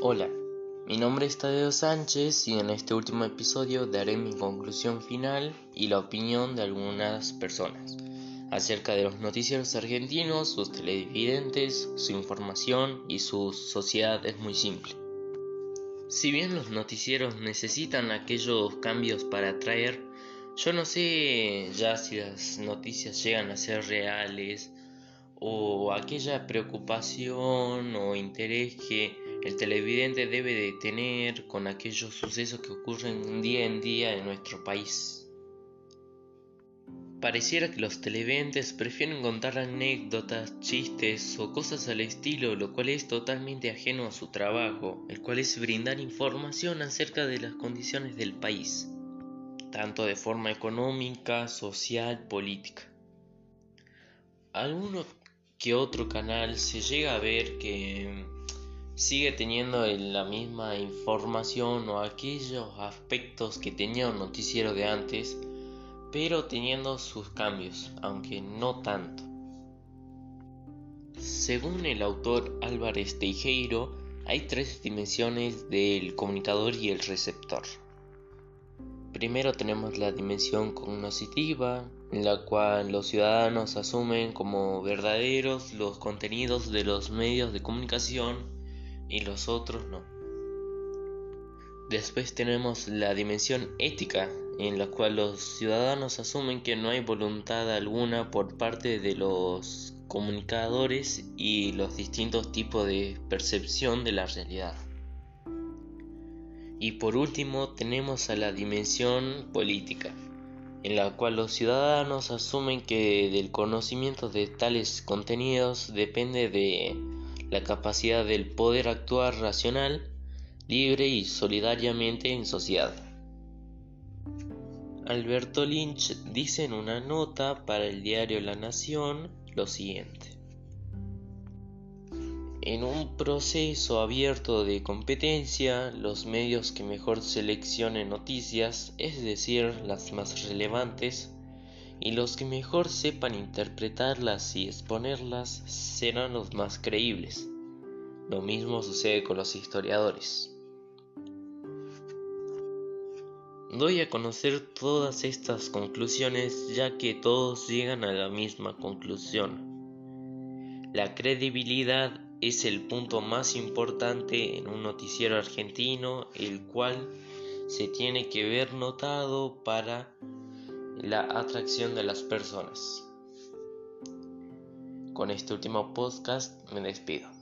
Hola, mi nombre es Tadeo Sánchez y en este último episodio daré mi conclusión final y la opinión de algunas personas acerca de los noticieros argentinos, sus televidentes, su información y su sociedad es muy simple. Si bien los noticieros necesitan aquellos cambios para atraer, yo no sé ya si las noticias llegan a ser reales o aquella preocupación o interés que el televidente debe de tener con aquellos sucesos que ocurren día en día en nuestro país. Pareciera que los televidentes prefieren contar anécdotas, chistes o cosas al estilo, lo cual es totalmente ajeno a su trabajo, el cual es brindar información acerca de las condiciones del país, tanto de forma económica, social, política. Alguno que otro canal se llega a ver que sigue teniendo la misma información o aquellos aspectos que tenía un noticiero de antes, pero teniendo sus cambios, aunque no tanto. Según el autor Álvarez Teijeiro, hay tres dimensiones del comunicador y el receptor. Primero tenemos la dimensión cognitiva, en la cual los ciudadanos asumen como verdaderos los contenidos de los medios de comunicación y los otros no. Después tenemos la dimensión ética, en la cual los ciudadanos asumen que no hay voluntad alguna por parte de los comunicadores y los distintos tipos de percepción de la realidad. Y por último tenemos a la dimensión política, en la cual los ciudadanos asumen que del conocimiento de tales contenidos depende de la capacidad del poder actuar racional, libre y solidariamente en sociedad. Alberto Lynch dice en una nota para el diario La Nación lo siguiente. En un proceso abierto de competencia, los medios que mejor seleccionen noticias, es decir, las más relevantes, y los que mejor sepan interpretarlas y exponerlas serán los más creíbles. Lo mismo sucede con los historiadores. Doy a conocer todas estas conclusiones ya que todos llegan a la misma conclusión. La credibilidad es el punto más importante en un noticiero argentino, el cual se tiene que ver notado para la atracción de las personas. Con este último podcast me despido.